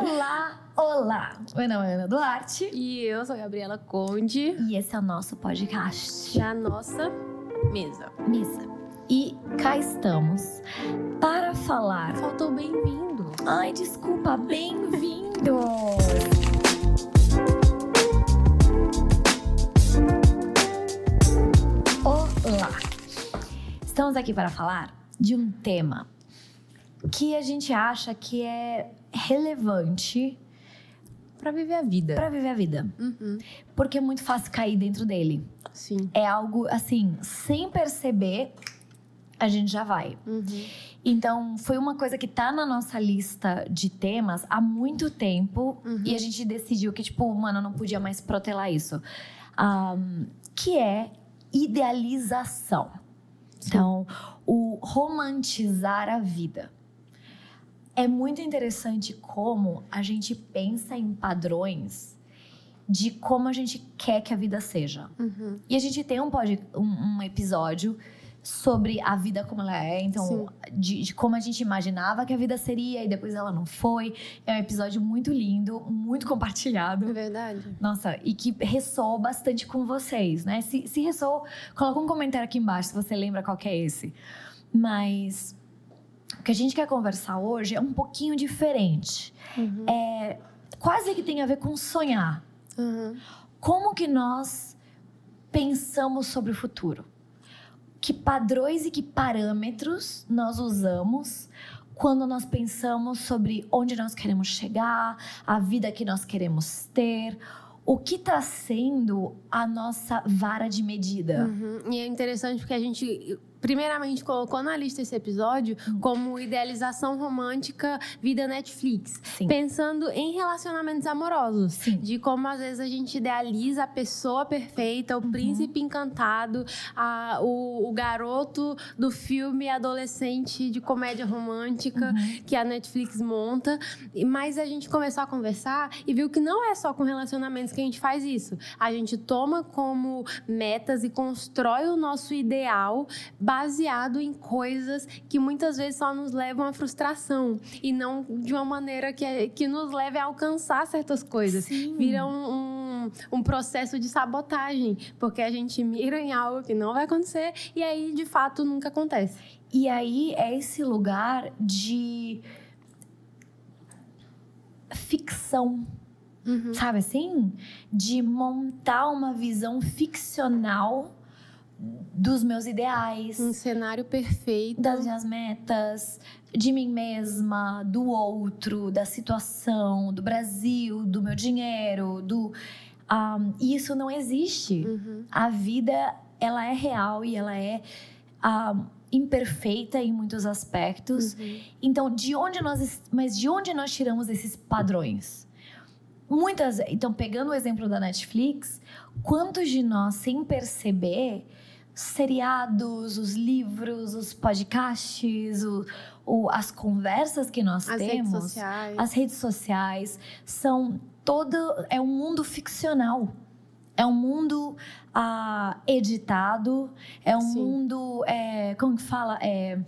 Olá, olá! Meu nome é Ana Duarte. E eu sou a Gabriela Conde. E esse é o nosso podcast. Na nossa mesa. Mesa. E cá estamos para falar. Faltou bem-vindo. Ai, desculpa, bem-vindos! Olá! Estamos aqui para falar de um tema que a gente acha que é relevante para viver a vida. Para viver a vida. Uhum. Porque é muito fácil cair dentro dele. Sim. É algo assim, sem perceber, a gente já vai. Uhum. Então, foi uma coisa que tá na nossa lista de temas há muito tempo uhum. e a gente decidiu que, tipo, mano, não podia mais protelar isso. Um, que é idealização. Sim. Então, o romantizar a vida. É muito interessante como a gente pensa em padrões de como a gente quer que a vida seja. Uhum. E a gente tem um, um, um, episódio sobre a vida como ela é, então, de, de, como a gente imaginava que a vida seria e depois ela não foi. É um episódio muito lindo, muito compartilhado. É verdade. Nossa, e que ressoou bastante com vocês, né? Se, se ressoou, coloca um comentário aqui embaixo se você lembra qual que é esse. Mas que a gente quer conversar hoje é um pouquinho diferente. Uhum. É quase que tem a ver com sonhar. Uhum. Como que nós pensamos sobre o futuro? Que padrões e que parâmetros nós usamos quando nós pensamos sobre onde nós queremos chegar, a vida que nós queremos ter, o que está sendo a nossa vara de medida. Uhum. E é interessante porque a gente primeiramente colocou na lista esse episódio Hum. como idealização romântica vida Netflix. Sim. Pensando em relacionamentos amorosos. Sim. De como às vezes a gente idealiza a pessoa perfeita, o Uhum. príncipe encantado, a, o, o, garoto do filme adolescente de comédia romântica Uhum. que a Netflix monta. Mas a gente começou a conversar e viu que não é só com relacionamentos que a gente faz isso. A gente toma como metas e constrói o nosso ideal baseado em coisas que muitas vezes só nos levam à frustração e não de uma maneira que, que nos leve a alcançar certas coisas. Sim. Vira um, um, um, processo de sabotagem, porque a gente mira em algo que não vai acontecer e aí de fato nunca acontece. E aí é esse lugar de ficção. Uhum. Sabe assim? De montar uma visão ficcional dos meus ideais. Um cenário perfeito. Das minhas metas, de mim mesma, do outro, da situação, do Brasil, do meu dinheiro, do. Um, isso não existe. Uhum. A vida, ela é real e ela é. Um, imperfeita em muitos aspectos. Uhum. Então, de onde nós, mas de onde nós tiramos esses padrões? Muitas, então pegando o exemplo da Netflix, quantos de nós sem perceber seriados, os livros, os podcasts, o, o, as conversas que nós as temos, redes sociais. as redes sociais são todo é um mundo ficcional. É um mundo ah, editado, é um Sim. mundo, é, como que fala? É,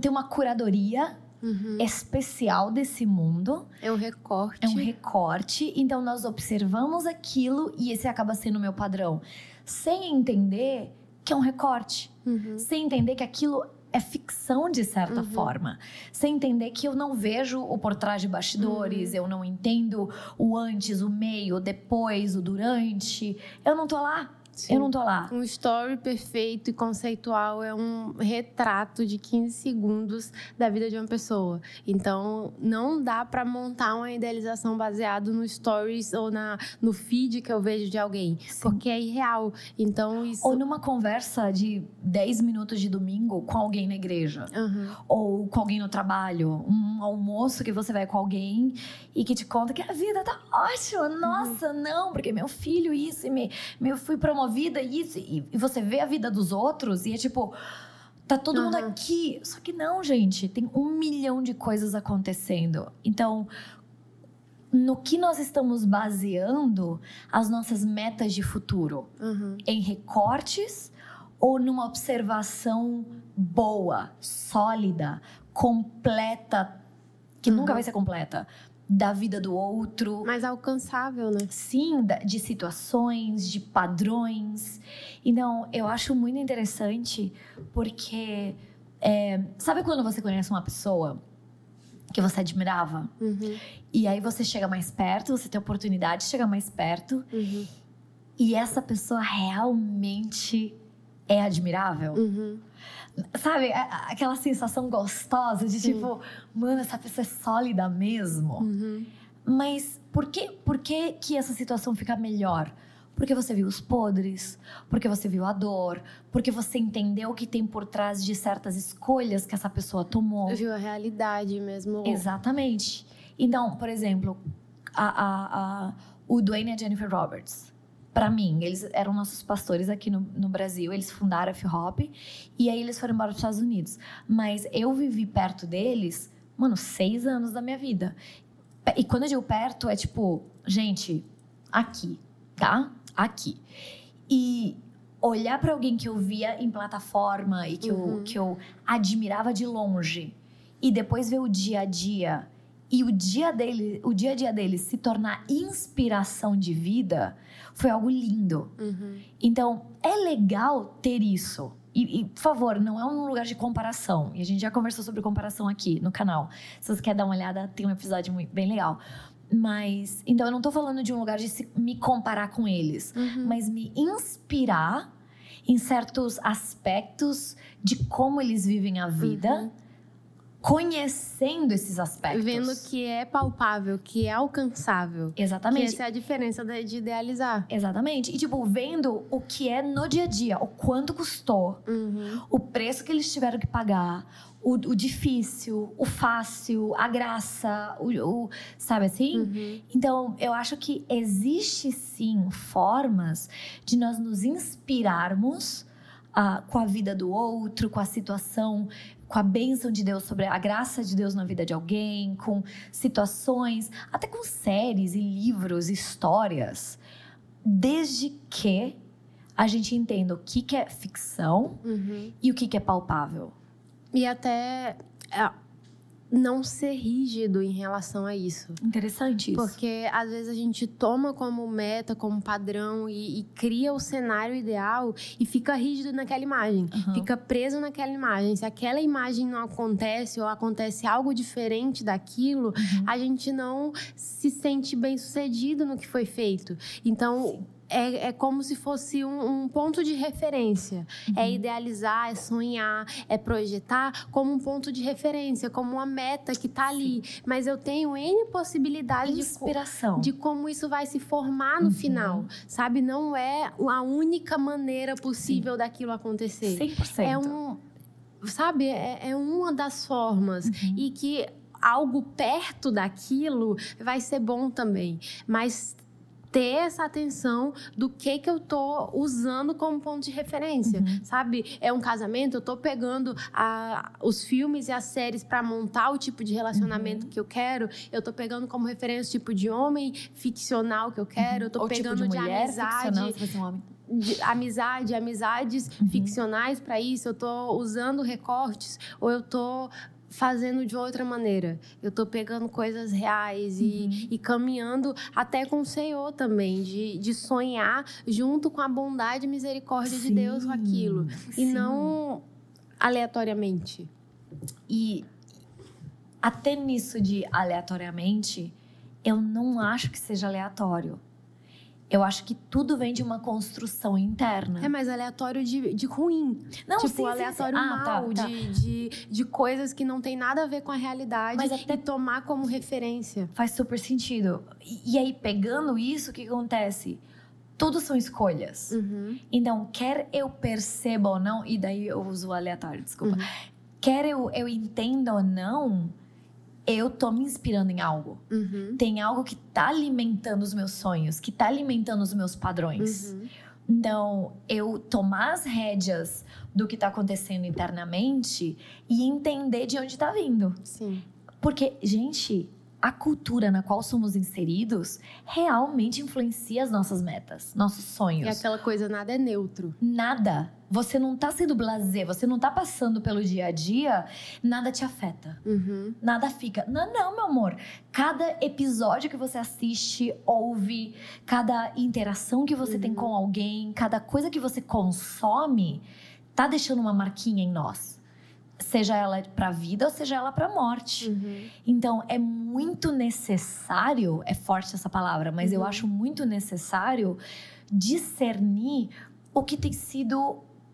tem uma curadoria uhum. especial desse mundo. É um recorte. É um recorte. Então, nós observamos aquilo e esse acaba sendo o meu padrão. Sem entender que é um recorte. Uhum. Sem entender que aquilo é ficção de certa Uhum. forma. Sem entender que eu não vejo o por trás de bastidores, Uhum. eu não entendo o antes, o meio, o depois, o durante. Eu não tô lá. Sim. Eu não tô lá. Um story perfeito e conceitual é um retrato de 15 segundos da vida de uma pessoa. Então, não dá para montar uma idealização baseado no stories ou na, no feed que eu vejo de alguém, Sim. porque é irreal. Então, isso. Ou numa conversa de 10 minutos de domingo com alguém na igreja. Uhum. ou com alguém no trabalho, um almoço que você vai com alguém e que te conta que a vida tá ótima. Nossa, não, porque meu filho isso e me, eu fui promovida isso e, e você vê a vida dos outros e é tipo tá todo mundo Uhum. aqui. Só que não, gente, tem um milhão de coisas acontecendo. Então, no que nós estamos baseando as nossas metas de futuro? Uhum. Em recortes ou numa observação boa, sólida, completa, que Uhum. nunca vai ser completa, da vida do outro. Mais alcançável, né? Sim, de situações, de padrões. Então, eu acho muito interessante porque. é, sabe quando você conhece uma pessoa que você admirava? Uhum, E aí você chega mais perto, você tem a oportunidade de chegar mais perto. uhum, E essa pessoa realmente é admirável. uhum. Sabe, aquela sensação gostosa de Sim. tipo, mano, essa pessoa é sólida mesmo. Uhum. Mas por que, por que que essa situação fica melhor? Porque você viu os podres, porque você viu a dor, porque você entendeu o que tem por trás de certas escolhas que essa pessoa tomou. Viu a realidade mesmo. Exatamente. Então, por exemplo, a, a- a- o Dwayne e a Jennifer Roberts. Pra mim, eles eram nossos pastores aqui no, no Brasil. Eles fundaram a F-Hop. E aí eles foram embora para os Estados Unidos. Mas eu vivi perto deles, mano, seis anos da minha vida. E quando eu digo perto, é tipo, gente, aqui, tá? Aqui. E olhar para alguém que eu via em plataforma e que, eu, Uhum. que eu admirava de longe e depois ver o dia a dia e o dia dele, o dia a dia dele se tornar inspiração de vida foi algo lindo. Uhum. Então, é legal ter isso. E, e, por favor, não é um lugar de comparação. E a gente já conversou sobre comparação aqui no canal. Se você quer dar uma olhada, tem um episódio muito, bem legal. Mas, então, eu não tô falando de um lugar de se- me comparar com eles, Uhum. mas me inspirar em certos aspectos de como eles vivem a vida, Uhum. Conhecendo esses aspectos. Vendo que é palpável, que é alcançável. Que Exatamente. essa é a diferença de idealizar. Exatamente. E, tipo, vendo o que é no dia a dia, o quanto custou, Uhum. o preço que eles tiveram que pagar, o, o difícil, o fácil, a graça, o, o- sabe assim? Uhum. Então, eu acho que existe sim formas de nós nos inspirarmos ah, com a vida do outro, com a situação, com a bênção de Deus sobre a graça de Deus na vida de alguém, com situações, até com séries e livros, histórias, desde que a gente entenda o que, que é ficção Uhum. e o que, que é palpável. E até é, não ser rígido em relação a isso. Interessante isso. Porque às vezes a gente toma como meta, como padrão e, e cria o cenário ideal e fica rígido naquela imagem. Aham. Fica preso naquela imagem. Se aquela imagem não acontece ou acontece algo diferente daquilo, Uhum. a gente não se sente bem sucedido no que foi feito. Então. É, é como se fosse um, um ponto de referência. É Uhum. idealizar, é sonhar, é projetar como um ponto de referência, como uma meta que tá ali. Mas eu tenho N possibilidades de, co- Inspiração. de como isso vai se formar no Uhum. final, sabe? Não é a única maneira possível daquilo acontecer. 100%. É um, sabe? É, é uma das formas Uhum. e que algo perto daquilo vai ser bom também, mas ter essa atenção do que que eu tô usando como ponto de referência, Uhum. sabe? É um casamento, eu tô pegando a- os filmes e as séries para montar o tipo de relacionamento Uhum. que eu quero, eu tô pegando como referência o tipo de homem ficcional que eu quero, eu tô Ou pegando tipo de de, amizade, é de amizade, amizades Uhum. ficcionais para isso, eu tô usando recortes ou eu tô fazendo de outra maneira. Eu tô pegando coisas reais e, Uhum. e caminhando até com o Senhor também, de, de sonhar junto com a bondade e misericórdia de Deus com aquilo. E sim. não aleatoriamente. E até nisso de aleatoriamente, eu não acho que seja aleatório. Eu acho que tudo vem de uma construção interna. É mais aleatório de, de ruim. não, tipo, sim, sim, sim. aleatório Ah, tá, mal, tá. De, de, de coisas que não tem nada a ver com a realidade Mas até- e tomar como referência. Faz super sentido. E, e aí, pegando isso, o que acontece? Tudo são escolhas. Uhum. Então, quer eu perceba ou não, e daí eu uso aleatório, desculpa. Uhum. Quer eu, eu entenda ou não, eu tô me inspirando em algo. Uhum. Tem algo que tá alimentando os meus sonhos, que tá alimentando os meus padrões. Uhum. Então, eu tomar as rédeas do que tá acontecendo internamente e entender de onde tá vindo. Sim. Porque, gente, a cultura na qual somos inseridos realmente influencia as nossas metas, nossos sonhos. E aquela coisa, nada é neutro. Nada. Você não tá sendo blasé, você não tá passando pelo dia a dia, nada te afeta. Uhum. Nada fica. Não, não, meu amor. Cada episódio que você assiste, ouve, cada interação que você tem com alguém, cada coisa que você consome, tá deixando uma marquinha em nós. Seja ela pra vida ou seja ela pra morte. Uhum. Então, é muito necessário, é forte essa palavra, mas eu Uhum. acho muito necessário discernir o que tem sido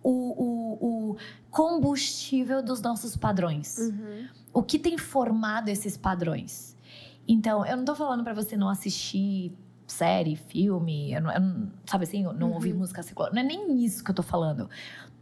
o, o- o combustível dos nossos padrões. Uhum. O que tem formado esses padrões. Então, eu não tô falando pra você não assistir série, filme, eu não, eu não- sabe assim, não Uhum. ouvir música secular. Não é nem isso que eu tô falando.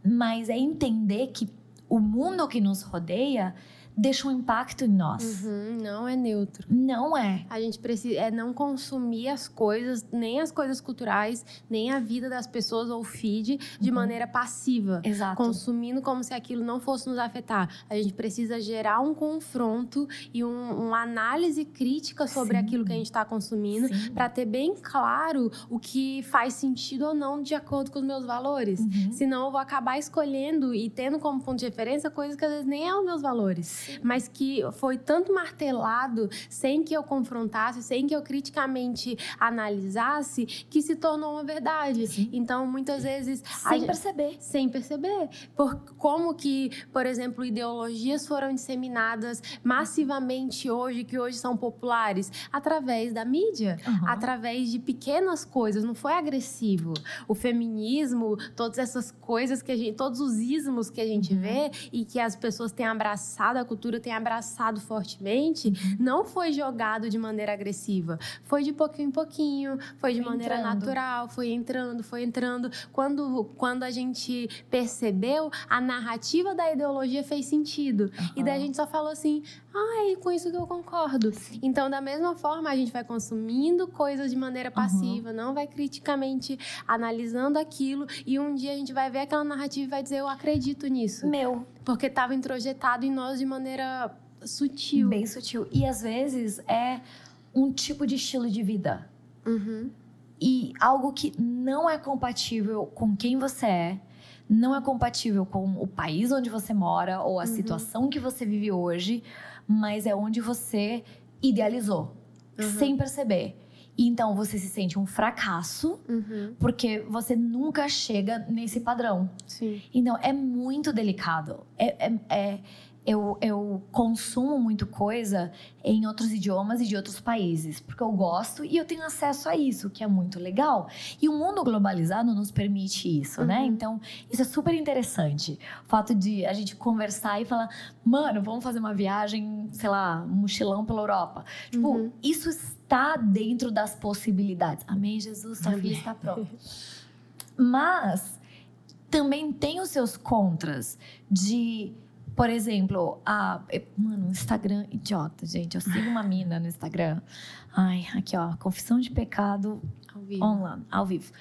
Mas é entender que o mundo que nos rodeia deixa um impacto em nós. Uhum. Não é neutro. Não é. A gente precisa é não consumir as coisas, nem as coisas culturais, nem a vida das pessoas ou feed de Uhum. maneira passiva. Exato. Consumindo como se aquilo não fosse nos afetar. A gente precisa gerar um confronto e um, uma análise crítica sobre Sim. aquilo que a gente está consumindo, para ter bem claro o que faz sentido ou não de acordo com os meus valores. Uhum. Senão eu vou acabar escolhendo e tendo como ponto de referência coisas que às vezes nem é os meus valores mas que foi tanto martelado sem que eu confrontasse, sem que eu criticamente analisasse, que se tornou uma verdade. Sim. Então, muitas vezes. Sem gente- perceber. sem perceber. Por como que, por exemplo, ideologias foram disseminadas massivamente hoje, que hoje são populares, através da mídia, Uhum. através de pequenas coisas, não foi agressivo. O feminismo, todas essas coisas que a gente, todos os ismos que a gente Uhum. vê e que as pessoas têm abraçado, a cultura tem abraçado fortemente, Uhum. não foi jogado de maneira agressiva. Foi de pouquinho em pouquinho, foi de Foi maneira entrando. natural, foi entrando, foi entrando. Quando, quando a gente percebeu, a narrativa da ideologia fez sentido. E daí a gente só falou assim, ai, com isso que eu concordo. Então, da mesma forma, a gente vai consumindo coisas de maneira passiva, não vai criticamente analisando aquilo. E um dia a gente vai ver aquela narrativa e vai dizer, eu acredito nisso. Meu, Porque estava introjetado em nós de maneira sutil. bem sutil. E às vezes é um tipo de estilo de vida. Uhum. E algo que não é compatível com quem você é, não é compatível com o país onde você mora ou a Uhum. situação que você vive hoje, mas é onde você idealizou, Uhum. sem perceber. E então você se sente um fracasso Uhum. porque você nunca chega nesse padrão. Sim. Então, é muito delicado. É, é- é- eu, eu consumo muito coisa em outros idiomas e de outros países, porque eu gosto e eu tenho acesso a isso, que é muito legal. E o mundo globalizado nos permite isso, né? Uhum. Então, isso é super interessante. O fato de a gente conversar e falar, mano, vamos fazer uma viagem, sei lá, um mochilão pela Europa. Tipo, Uhum. isso está dentro das possibilidades. Amém, Jesus, sua filha está pronta. Mas também tem os seus contras de, por exemplo, a. Mano, o Instagram, idiota, gente. Eu sigo uma mina no Instagram. Ai, aqui, ó, confissão de pecado Ao vivo. online, ao vivo.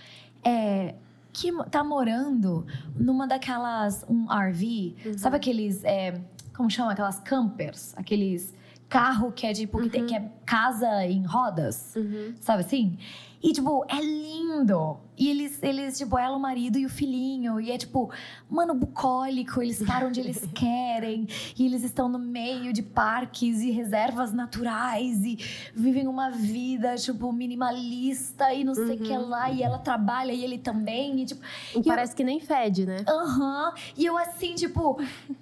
É. Que tá morando numa daquelas. Um RV. Uhum. Sabe aqueles. é, como chama? Aquelas campers? Aqueles carro que é tipo. Que, tem, Uhum. que é casa em rodas. Uhum. Sabe assim? E, tipo, é lindo. E eles, eles, tipo, ela, o marido e o filhinho. E é, tipo, mano, bucólico. Eles param onde eles querem. E eles estão no meio de parques e reservas naturais. E vivem uma vida, tipo, minimalista e não sei o que Uhum. lá. E ela trabalha e ele também. E, tipo, E Parece que nem fede, né? Aham. E eu assim, tipo,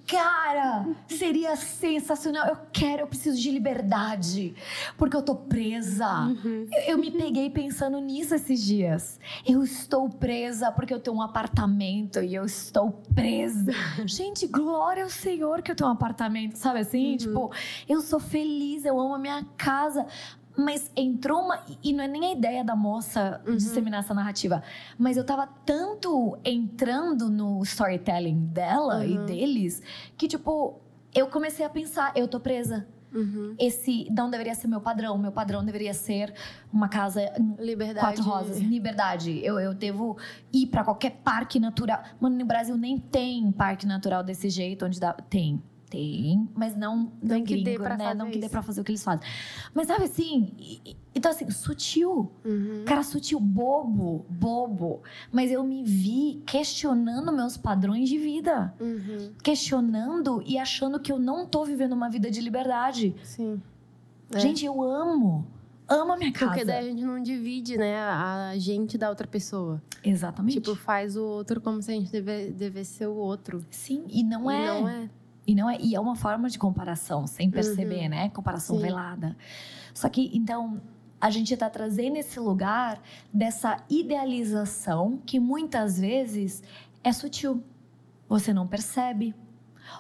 cara, seria sensacional. Eu quero, eu preciso de liberdade. Porque eu tô presa. Uhum. Eu, eu me peguei pensando nisso esses dias. Eu estou presa porque eu tenho um apartamento e eu estou presa. Gente, glória ao Senhor que eu tenho um apartamento, sabe assim? Uhum. Tipo, eu sou feliz, eu amo a minha casa. Mas entrou uma. E não é nem a ideia da moça Uhum. disseminar essa narrativa. Mas eu tava tanto entrando no storytelling dela e Uhum. deles que, tipo, eu comecei a pensar: eu tô presa. Uhum. Esse não deveria ser meu padrão. Meu padrão deveria ser uma casa Liberdade. quatro rosas, liberdade. Eu, eu devo ir pra qualquer parque natural. Mano, no Brasil nem tem parque natural desse jeito, onde dá. Tem. Tem, mas não, não que gringo, ter pra né? Não que dê pra fazer o que eles fazem. Mas sabe assim, e- e- então assim, sutil. Uhum. Cara sutil, bobo, bobo. Mas eu me vi questionando meus padrões de vida. Uhum. Questionando e achando que eu não tô vivendo uma vida de liberdade. Sim. É. Gente, eu amo. Amo a minha casa. Porque daí a gente não divide, né, a gente da outra pessoa. Exatamente. Tipo, faz o outro como se a gente deve, devesse ser o outro. Sim, e não E é. não é. E não é, e é uma forma de comparação, sem perceber, Uhum. né? Comparação Sim. velada. Só que, então, a gente tá trazendo esse lugar dessa idealização que muitas vezes é sutil. Você não percebe.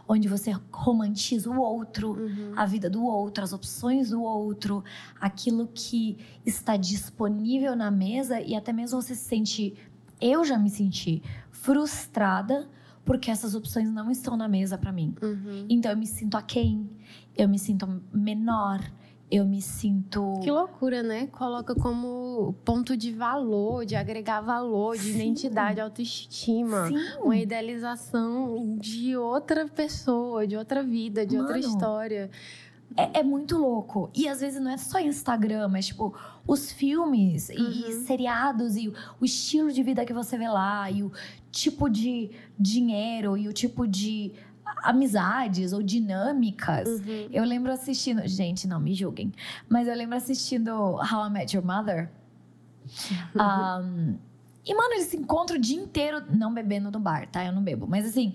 Onde você romantiza o outro, Uhum. a vida do outro, as opções do outro, aquilo que está disponível na mesa e até mesmo você se sente. Eu já me senti frustrada porque essas opções não estão na mesa para mim. Uhum. Então eu me sinto aquém, eu me sinto menor, eu me sinto. Que loucura, né? Coloca como ponto de valor, de agregar valor, de Sim. identidade, autoestima. Sim. Uma idealização de outra pessoa, de outra vida, de outra Mano, história. É, é muito louco. E às vezes não é só Instagram, mas tipo, os filmes e, e Uhum. seriados e o, o estilo de vida que você vê lá, e o tipo de dinheiro e o tipo de amizades ou dinâmicas. Uhum. Eu lembro assistindo. Gente, não me julguem. Mas eu lembro assistindo How I Met Your Mother. Um, e, mano, eles se encontram o dia inteiro, não bebendo no bar, tá? Eu não bebo. Mas assim.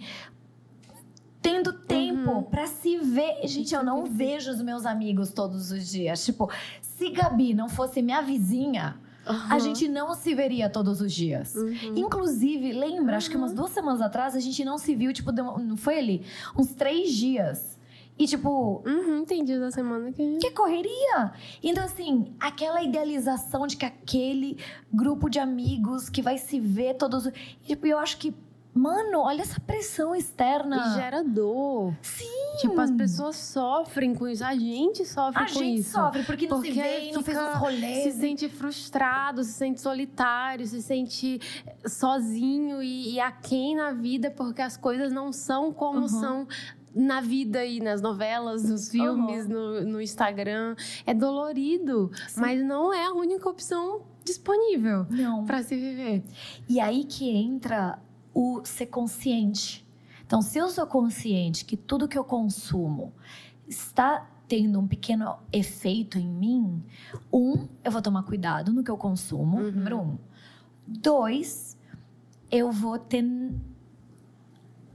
Tendo tempo Uhum. pra se ver. Gente, eu não vejo os meus amigos todos os dias. Tipo, se Gabi não fosse minha vizinha, a Uhum. gente não se veria todos os dias. Uhum. Inclusive, lembra, acho que umas duas semanas atrás a gente não se viu, tipo, não foi ali? Uns três dias. E, tipo, Uhum, dias da semana que. que correria! Então, assim, aquela idealização de que aquele grupo de amigos que vai se ver todos. E, tipo, eu acho que, mano, olha essa pressão externa. E gera dor. Sim! Tipo, as pessoas sofrem com isso. A gente sofre A com gente isso. sofre porque não se Porque vê e não fez os rolês. Se sente frustrado, se sente solitário, se sente sozinho e, e aquém na vida porque as coisas não são como Uhum. são na vida e nas novelas, nos filmes, no, no Instagram. É dolorido, Sim. mas não é a única opção disponível para se viver. E aí que entra o ser consciente. Então, se eu sou consciente que tudo que eu consumo está tendo um pequeno efeito em mim, um, eu vou tomar cuidado no que eu consumo, Uhum. número um. Dois, eu vou ter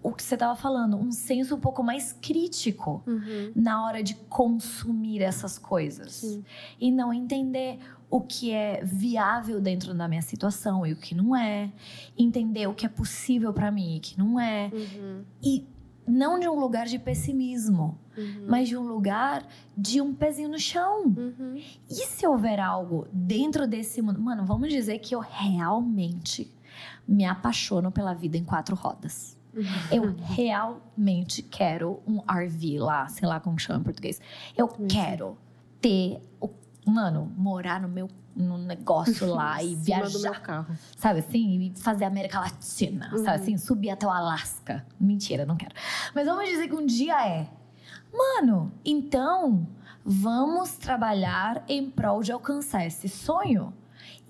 o que você estava falando, um senso um pouco mais crítico Uhum. na hora de consumir essas coisas. Sim. E não entender o que é viável dentro da minha situação e o que não é. Entender o que é possível para mim e o que não é. Uhum. E não de um lugar de pessimismo, Uhum. mas de um lugar de um pezinho no chão. Uhum. E se houver algo dentro desse mundo? Mano, vamos dizer que eu realmente me apaixono pela vida em quatro rodas. Eu realmente quero um RV lá, sei lá como chama em português. Eu Sim. quero ter, o- mano, morar no meu no negócio lá e viajar, carro. sabe assim? E fazer a América Latina, Uhum. sabe assim? Subir até o Alasca. Mentira, não quero. Mas vamos dizer que um dia é. Mano, então vamos trabalhar em prol de alcançar esse sonho.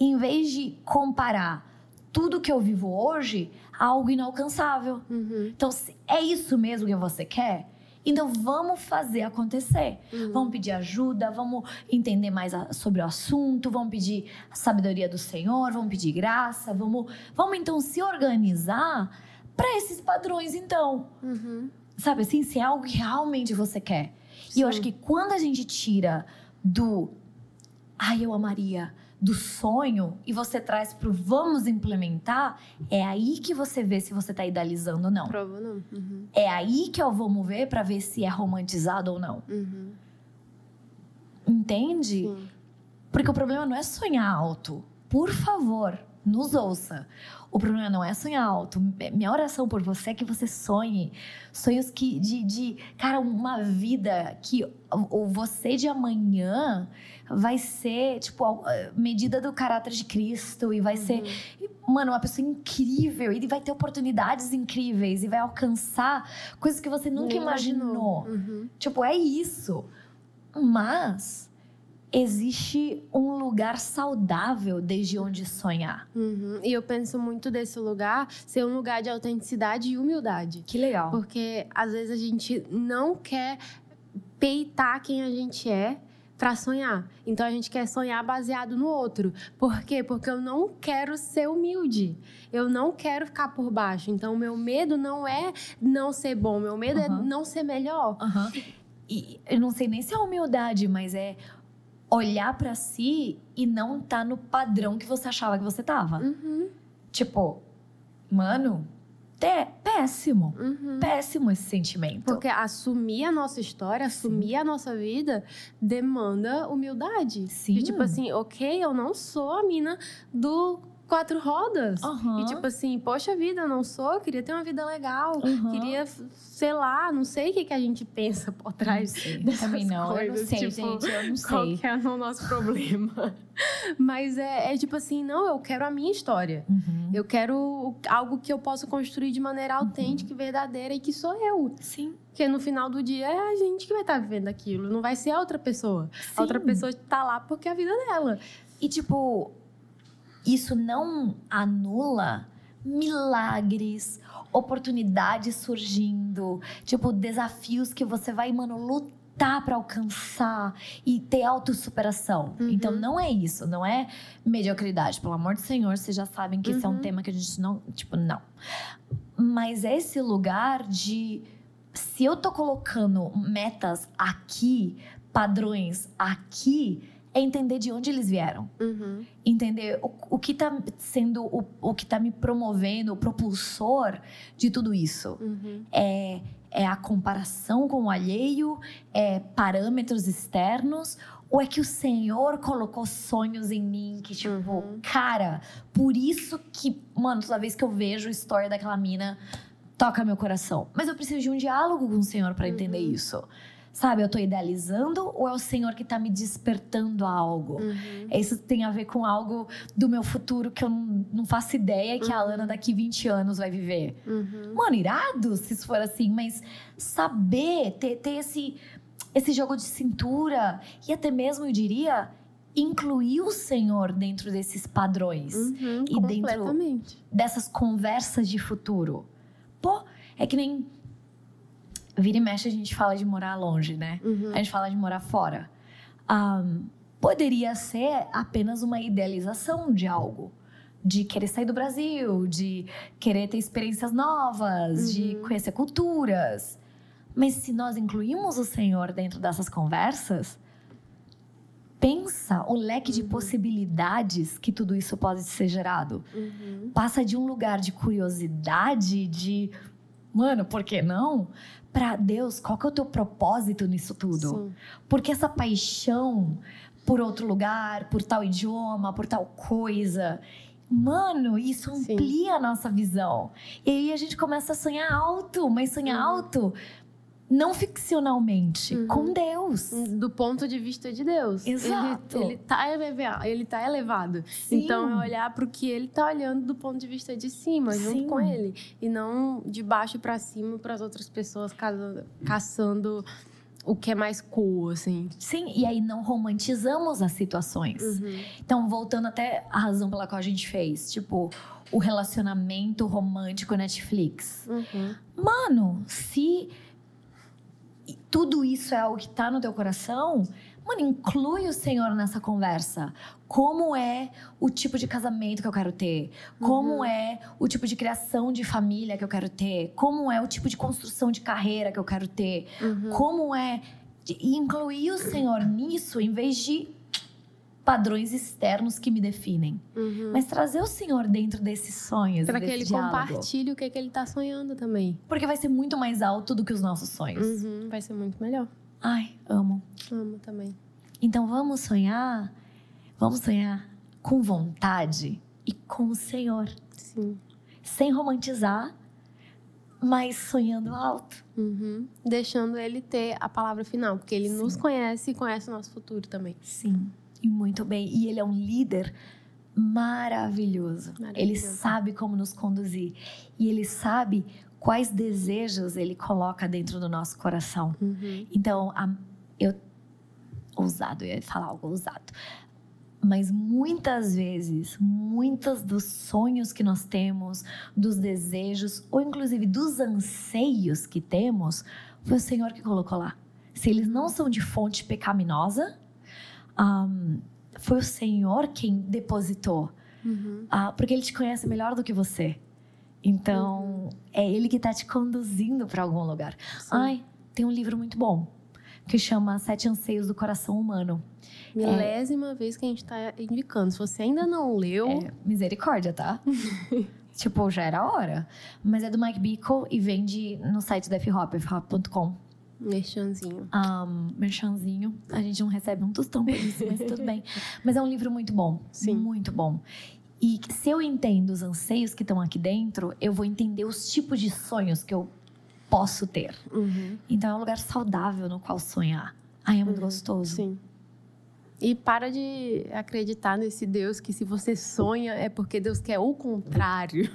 Em vez de comparar tudo que eu vivo hoje algo inalcançável. Uhum. Então, se é isso mesmo que você quer, então vamos fazer acontecer. Uhum. Vamos pedir ajuda, vamos entender mais a- sobre o assunto, vamos pedir a sabedoria do Senhor, vamos pedir graça, vamos, vamos então se organizar para esses padrões, então. Uhum. Sabe assim, se é algo que realmente você quer. E eu Sim. acho que quando a gente tira do ai, eu amaria, do sonho e você traz pro vamos implementar, é aí que você vê se você tá idealizando ou não. Prova não. Uhum. É aí que eu vou mover pra ver se é romantizado ou não. Uhum. Entende? Sim. Porque o problema não é sonhar alto. Por favor, nos ouça. O problema não é sonhar alto. Minha oração por você é que você sonhe sonhos que de, de cara, uma vida que o você de amanhã vai ser, tipo, medida do caráter de Cristo e vai uhum. ser, mano, uma pessoa incrível e vai ter oportunidades incríveis e vai alcançar coisas que você nunca imaginou. Uhum. Tipo, é isso. Mas existe um lugar saudável desde onde sonhar. Uhum. E eu penso muito desse lugar ser um lugar de autenticidade e humildade. Que legal. Porque às vezes a gente não quer peitar quem a gente é para sonhar. Então a gente quer sonhar baseado no outro. Por quê? Porque eu não quero ser humilde. Eu não quero ficar por baixo. Então o meu medo não é não ser bom, meu medo uhum. é não ser melhor. Uhum. E eu não sei nem se é humildade, mas é olhar para si e não tá no padrão que você achava que você tava. Uhum. Tipo, mano, é péssimo. Uhum. Péssimo esse sentimento. Porque assumir a nossa história, assumir Sim. a nossa vida, demanda humildade. Sim. De, tipo assim, ok, eu não sou a mina do quatro rodas. Uhum. E tipo assim, poxa vida, eu não sou, queria ter uma vida legal. Uhum. Queria, sei lá, não sei o que, que a gente pensa por trás dessas Também não, coisas. Eu não sei, tipo, gente, eu não sei. Qual que é o nosso problema? Mas é, é, tipo assim, não, eu quero a minha história. Uhum. Eu quero algo que eu possa construir de maneira autêntica e verdadeira e que sou eu. Sim. Porque no final do dia é a gente que vai estar vivendo aquilo, não vai ser a outra pessoa. Sim. A outra pessoa está lá porque é a vida dela. E tipo, isso não anula milagres, oportunidades surgindo, tipo desafios que você vai, mano, lutar para alcançar e ter autossuperação. Uhum. Então não é isso, não é mediocridade. Pelo amor do Senhor, vocês já sabem que uhum. esse é um uhum. tema que a gente não, tipo, não. Mas é esse lugar de se eu tô colocando metas aqui, padrões aqui, é entender de onde eles vieram. Uhum. Entender o, o que está sendo, o, o que está me promovendo, o propulsor de tudo isso. Uhum. É, é a comparação com o alheio, é parâmetros externos, ou é que o Senhor colocou sonhos em mim que, tipo, uhum. cara, por isso que, mano, toda vez que eu vejo a história daquela mina, toca meu coração. Mas eu preciso de um diálogo com o Senhor para entender uhum. isso. Sabe, eu estou idealizando ou é o Senhor que está me despertando a algo? Uhum. Isso tem a ver com algo do meu futuro que eu não, não faço ideia que uhum. a Alana daqui 20 anos vai viver. Uhum. Mano, irado se isso for assim, mas saber, ter, ter esse, esse jogo de cintura e até mesmo, eu diria, incluir o Senhor dentro desses padrões uhum, e dentro dessas conversas de futuro. Pô, é que nem vira e mexe a gente fala de morar longe, né? Uhum. A gente fala de morar fora. Um, poderia ser apenas uma idealização de algo. De querer sair do Brasil, de querer ter experiências novas, uhum. de conhecer culturas. Mas se nós incluímos o Senhor dentro dessas conversas, pensa o leque de uhum. possibilidades que tudo isso pode ser gerado. Uhum. Passa de um lugar de curiosidade, de mano, por que não? Para Deus, qual que é o teu propósito nisso tudo? Sim. Porque essa paixão por outro lugar, por tal idioma, por tal coisa. Mano, isso amplia Sim. a nossa visão. E aí a gente começa a sonhar alto, mas sonhar uhum. alto não ficcionalmente, uhum. com Deus. Do ponto de vista de Deus. Exato. Ele, ele, tá, elevado, ele tá elevado. Sim. Então, é olhar para o que ele tá olhando do ponto de vista de cima, Sim. junto com ele. E não de baixo para cima para as outras pessoas caçando, caçando o que é mais cool, assim. Sim, e aí não romantizamos as situações. Uhum. Então, voltando até a razão pela qual a gente fez, tipo, o relacionamento romântico Netflix. Uhum. Mano, se tudo isso é algo que está no teu coração, mano, inclui o Senhor nessa conversa. Como é o tipo de casamento que eu quero ter? Como uhum. é o tipo de criação de família que eu quero ter? Como é o tipo de construção de carreira que eu quero ter? Uhum. Como é. E incluir o Senhor nisso, em vez de padrões externos que me definem. Uhum. Mas trazer o Senhor dentro desses sonhos. Para que ele diálogo. compartilhe o que, é que ele está sonhando também. Porque vai ser muito mais alto do que os nossos sonhos. Uhum. Vai ser muito melhor. Ai, amo. Amo também. Então vamos sonhar. Vamos sonhar com vontade e com o Senhor. Sim. Sem romantizar, mas sonhando alto. Uhum. Deixando ele ter a palavra final, porque ele Sim. nos conhece e conhece o nosso futuro também. Sim, e muito bem. E ele é um líder maravilhoso. Ele Maravilhoso. sabe como nos conduzir. E ele sabe quais desejos ele coloca dentro do nosso coração. Uhum. Então, a- eu. Ousado, eu ia falar algo ousado. Mas muitas vezes, muitos dos sonhos que nós temos, dos desejos, ou inclusive dos anseios que temos, foi o Senhor que colocou lá. Se eles não são de fonte pecaminosa, ahm, foi o Senhor quem depositou. Uhum. Ah, porque ele te conhece melhor do que você. Então, é ele que está te conduzindo para algum lugar. Sim. Ai, tem um livro muito bom que chama Sete Anseios do Coração Humano. Milésima vez que a gente tá indicando. Se você ainda não leu, É misericórdia, tá? tipo, já era a hora. Mas é do Mike Bickle e vende no site da F-Hop, fhop.com. merchanzinho. Um, merchanzinho. A gente não recebe um tostão por isso, mas tudo bem. Mas é um livro muito bom. Sim. Muito bom. E se eu entendo os anseios que estão aqui dentro, eu vou entender os tipos de sonhos que eu posso ter. Uhum. Então é um lugar saudável no qual sonhar. Ai, é muito gostoso. Sim. E para de acreditar nesse Deus que se você sonha é porque Deus quer o contrário.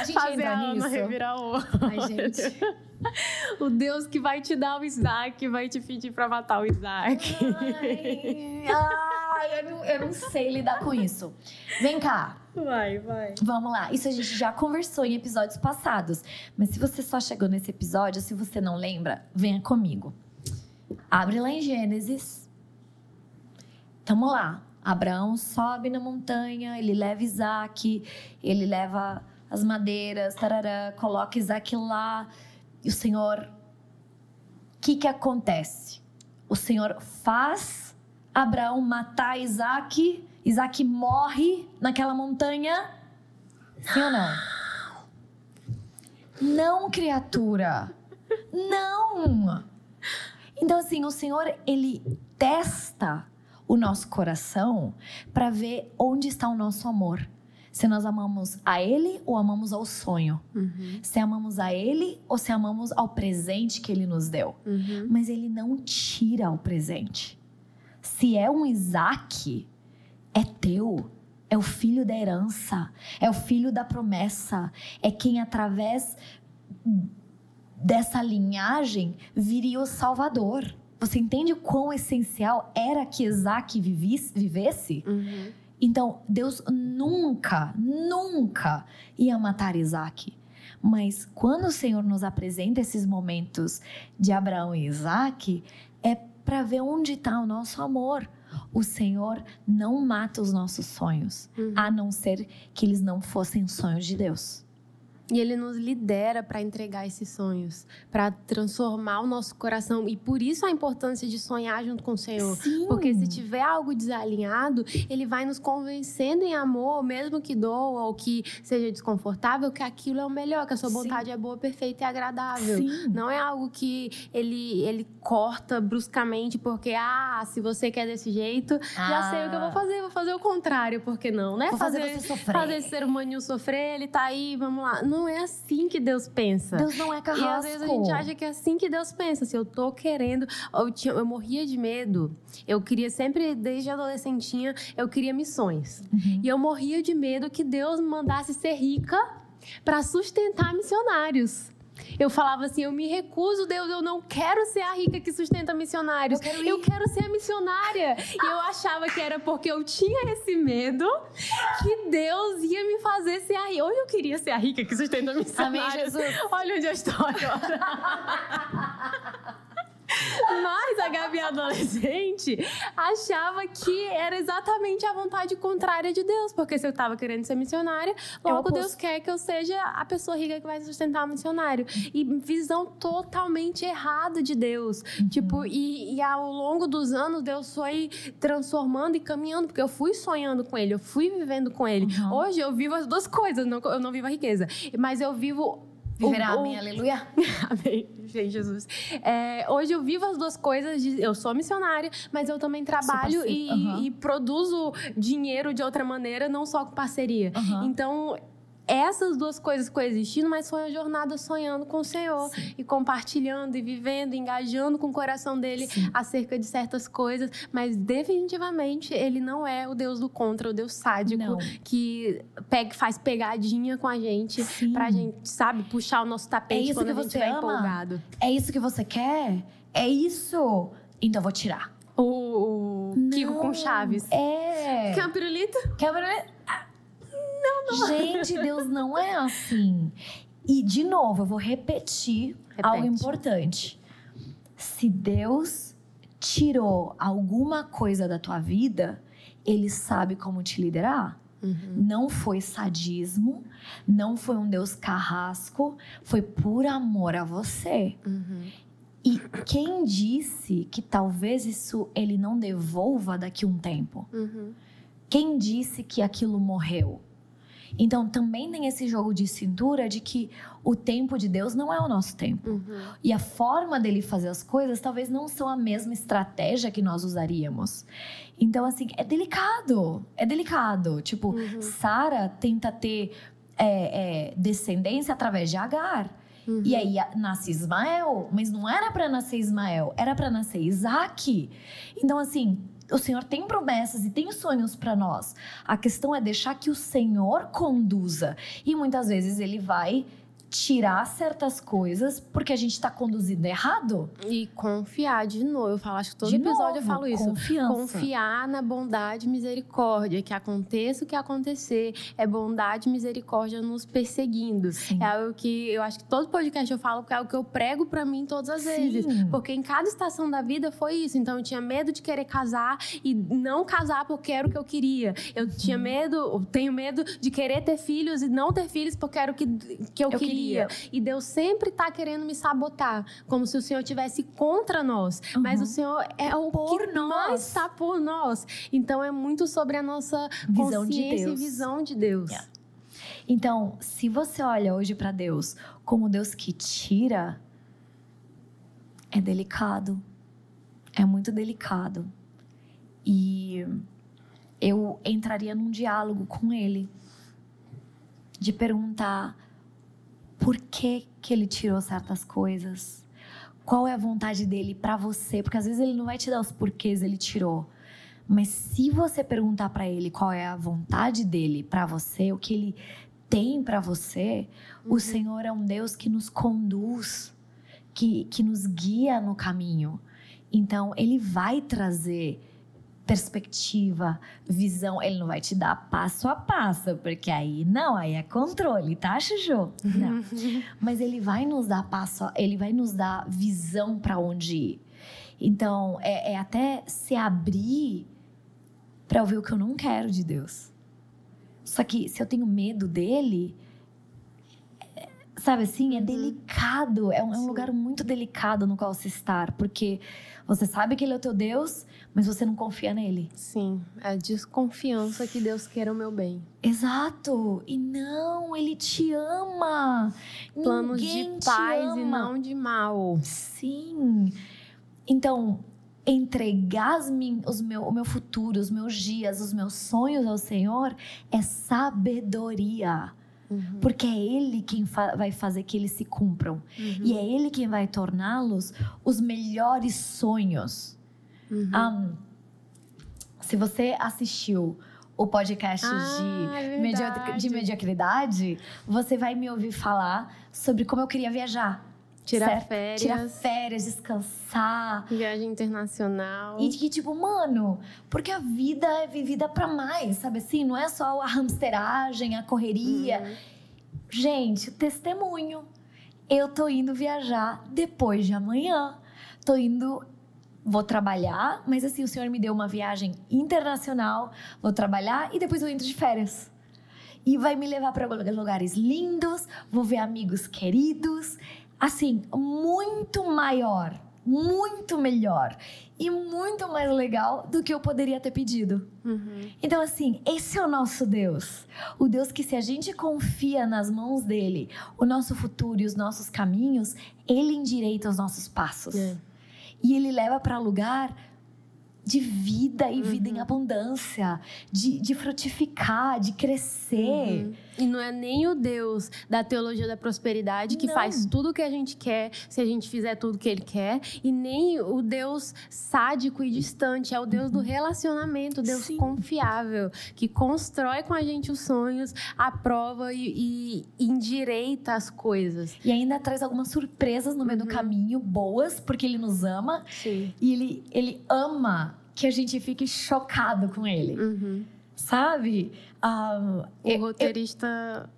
A gente Fazer a Ana nisso. revirar o... Ai, gente. o Deus que vai te dar o Isaac, vai te pedir pra matar o Isaac. Ai, ai, eu, não, eu não sei lidar com isso. Vem cá, Vai, vai. vamos lá. Isso a gente já conversou em episódios passados. Mas se você só chegou nesse episódio, se você não lembra, venha comigo. Abre lá em Gênesis. Tamo lá. Abraão sobe na montanha, ele leva Isaac, ele leva as madeiras, tarará, coloca Isaac lá. E o Senhor. O que, que acontece? O Senhor faz Abraão matar Isaac, Isaac morre naquela montanha. Sim ou não? Não, criatura. Não. Então, assim, o Senhor, ele testa o nosso coração para ver onde está o nosso amor. Se nós amamos a Ele ou amamos ao sonho. Uhum. Se amamos a Ele ou se amamos ao presente que Ele nos deu. Uhum. Mas Ele não tira o presente. Se é um Isaac, é teu. É o filho da herança. É o filho da promessa. É quem, através dessa linhagem, viria o Salvador. Você entende o quão essencial era que Isaac vivis- vivesse? Uhum. Então, Deus nunca, nunca ia matar Isaac. Mas quando o Senhor nos apresenta esses momentos de Abraão e Isaac, é para ver onde está o nosso amor. O Senhor não mata os nossos sonhos, Uhum. a não ser que eles não fossem sonhos de Deus. E ele nos lidera para entregar esses sonhos, para transformar o nosso coração. E por isso a importância de sonhar junto com o Senhor. Sim. Porque se tiver algo desalinhado, ele vai nos convencendo em amor, mesmo que doa ou que seja desconfortável, que aquilo é o melhor, que a sua Sim. vontade é boa, perfeita e agradável. Sim. Não é algo que ele, ele corta bruscamente porque, ah, se você quer desse jeito, já sei o que eu vou fazer, vou fazer o contrário, porque não, né? Ah. Vou fazer você sofrer. fazer esse ser humaninho sofrer, ele tá aí, vamos lá. Não é assim que Deus pensa. Deus não é carrasco. E às vezes a gente acha que é assim que Deus pensa. Se eu tô querendo. Eu, tinha, eu morria de medo. Eu queria sempre, desde adolescentinha, eu queria missões. Uhum. E eu morria de medo que Deus me mandasse ser rica para sustentar missionários. Eu falava assim: eu me recuso, Deus, eu não quero ser a rica que sustenta missionários. Eu quero ir. quero ser a missionária. E eu achava que era porque eu tinha esse medo que Deus ia me fazer ser a rica. Ou eu queria ser a rica que sustenta missionários. Amém, Jesus. Olha onde eu estou agora. Mas a Gabi adolescente achava que era exatamente a vontade contrária de Deus, porque se eu estava querendo ser missionária, É logo Deus quer que eu seja a pessoa rica que vai sustentar o missionário. E visão totalmente errada de Deus. Uhum. Tipo, e, e ao longo dos anos, Deus foi transformando e caminhando, porque eu fui sonhando com Ele, eu fui vivendo com Ele. Uhum. Hoje eu vivo as duas coisas, não, eu não vivo a riqueza, mas eu vivo Viverá amém, aleluia. Amém, gente, Jesus. É, hoje eu vivo as duas coisas. de- eu sou missionária, mas eu também trabalho e, aham. e produzo dinheiro de outra maneira, não só com parceria. Aham. Então, essas duas coisas coexistindo, mas foi uma jornada sonhando com o Senhor Sim. e compartilhando e vivendo, engajando com o coração dele Sim. acerca de certas coisas. Mas definitivamente ele não é o Deus do contra, o Deus sádico Não. que pega, faz pegadinha com a gente. Sim. Pra gente, sabe, puxar o nosso tapete É isso quando que a gente você estiver empolgado. É isso que você quer? É isso? Então eu vou tirar. O, o Kiko com Chaves. É. Quer um pirulito? Quebra. Não, não. Gente, Deus não é assim. E, de novo, eu vou repetir algo importante. Se Deus tirou alguma coisa da tua vida, Ele sabe como te liderar. Não foi sadismo, não foi um Deus carrasco, foi por amor a você. Uhum. E quem disse que talvez isso ele não devolva daqui a um tempo? Uhum. Quem disse que aquilo morreu? Então também tem esse jogo de cintura de que o tempo de Deus não é o nosso tempo. Uhum. E a forma dele fazer as coisas talvez não são a mesma estratégia que nós usaríamos. Então, assim, é delicado. É delicado. Tipo, Uhum. Sara tenta ter é, é, descendência através de Agar. Uhum. E aí nasce Ismael, mas não era para nascer Ismael, era para nascer Isaac. Então, assim, o Senhor tem promessas e tem sonhos para nós. A questão é deixar que o Senhor conduza. E muitas vezes ele vai tirar certas coisas porque a gente está conduzindo errado. E confiar de novo. Eu falo, acho que todo De episódio eu novo, falo isso. Confiança. Confiar na bondade e misericórdia. Que aconteça o que acontecer, é bondade e misericórdia nos perseguindo. Sim. É algo que eu acho que todo podcast eu falo que é algo que eu prego pra mim todas as vezes. Sim. Porque em cada estação da vida foi isso. Então eu tinha medo de querer casar e não casar porque era o que eu queria. Eu Uhum. tinha medo, eu tenho medo de querer ter filhos e não ter filhos porque era o que, que eu, Eu queria. queria. E Deus sempre tá querendo me sabotar, como se o Senhor tivesse contra nós. Mas Uhum. o Senhor é o Por que nós. mais está por nós. Então é muito sobre a nossa Visão de Deus. e visão de Deus. Yeah. Então, se você olha hoje para Deus como Deus que tira, é delicado. É muito delicado. E eu entraria num diálogo com ele de perguntar por que que ele tirou certas coisas? Qual é a vontade dele para você? Porque às vezes ele não vai te dar os porquês ele tirou. Mas se você perguntar para ele qual é a vontade dele para você, o que ele tem para você, o Senhor é um Deus que nos conduz, que, que nos guia no caminho. Então, ele vai trazer perspectiva, visão. Ele não vai te dar passo a passo, porque aí não, aí é controle, tá, Chuchu? Não. Mas ele vai nos dar passo, a- ele vai nos dar visão para onde ir. Então, é, é até se abrir para ouvir o que eu não quero de Deus. Só que se eu tenho medo dele, é, sabe assim, é delicado. É um, é um lugar muito delicado no qual se estar, porque você sabe que ele é o teu Deus, mas você não confia nele. Sim, é desconfiança que Deus queira o meu bem. Exato. E não, ele te ama. Planos Ninguém de paz e não de mal. Sim. Então, entregar os meu, o meu futuro, os meus dias, os meus sonhos ao Senhor é sabedoria. Uhum. Porque é Ele quem fa- vai fazer que eles se cumpram. E é Ele quem vai torná-los os melhores sonhos. Uhum. Ahn, se você assistiu o podcast Ah, é de, verdade. de mediocridade, você vai me ouvir falar sobre como eu queria viajar. Tirar certo? férias. Tirar férias, descansar. Viagem internacional. E que, tipo, mano, porque a vida é vivida pra mais, sabe assim? Não é só a hamsteragem, a correria. Uhum. Gente, testemunho. Eu tô indo viajar depois de amanhã. Tô indo. Vou trabalhar, mas assim, o senhor me deu uma viagem internacional. Vou trabalhar e depois eu entro de férias. E vai me levar para lugares lindos, vou ver amigos queridos. Assim, muito maior muito melhor e muito mais legal do que eu poderia ter pedido. Uhum. Então, assim, esse é o nosso Deus. O Deus que, se a gente confia nas mãos dele, o nosso futuro e os nossos caminhos, ele endireita os nossos passos. É. E ele leva para lugar de vida e vida Uhum. em abundância, de, de frutificar, de crescer. Uhum. E não é nem o Deus da teologia da prosperidade que Não. faz tudo o que a gente quer se a gente fizer tudo o que ele quer, e nem o Deus sádico e distante, é o Deus do relacionamento, o Deus Sim. confiável, que constrói com a gente os sonhos, aprova e, e endireita as coisas. E ainda traz algumas surpresas no meio do Uhum. caminho, boas, porque ele nos ama Sim. e ele, ele ama que a gente fique chocado com ele, Uhum. Sabe? Ah, O eu- roteirista.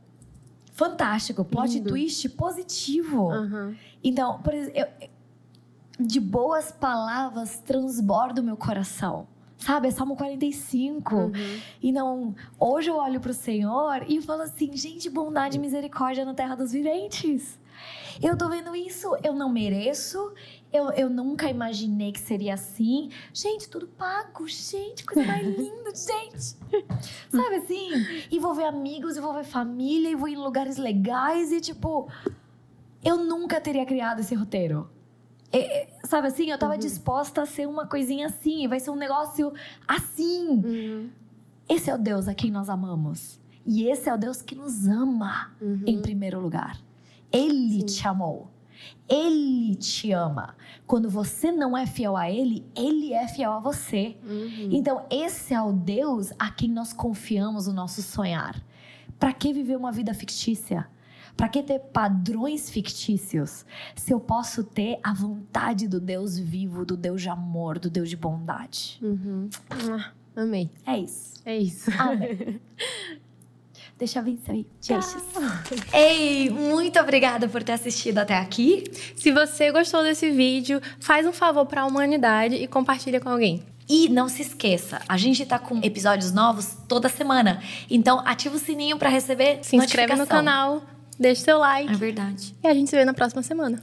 fantástico, plot Lindo. twist positivo. Uhum. Então, por exemplo, eu- de boas palavras transborda o meu coração. Sabe? É Salmo 45. Uhum. Então, hoje eu olho pro Senhor e falo assim: gente, bondade e misericórdia na terra dos viventes. Eu tô vendo isso, eu não mereço, eu, eu nunca imaginei que seria assim. Gente, tudo pago, gente, coisa mais linda, gente. Sabe assim? E vou ver amigos, e vou ver família, e vou em lugares legais, e tipo, eu nunca teria criado esse roteiro. É, é, sabe assim, eu tava disposta a ser uma coisinha assim, e vai ser um negócio assim. Uhum. Esse é o Deus a quem nós amamos. E esse é o Deus que nos ama Uhum. em primeiro lugar. Ele Sim. te amou. Ele te ama. Quando você não é fiel a Ele, Ele é fiel a você. Uhum. Então, esse é o Deus a quem nós confiamos o nosso sonhar. Para que viver uma vida fictícia? Para que ter padrões fictícios? Se eu posso ter a vontade do Deus vivo, do Deus de amor, do Deus de bondade. Uhum. Ah, amei. É isso. É isso. Amém. Deixa isso aí. Beijos. Ei, muito obrigada por ter assistido até aqui. Se você gostou desse vídeo, faz um favor para a humanidade e compartilha com alguém. E não se esqueça, a gente tá com episódios novos toda semana. Então ativa o sininho para receber Se inscreve no canal, deixa seu like É verdade. e a gente se vê na próxima semana.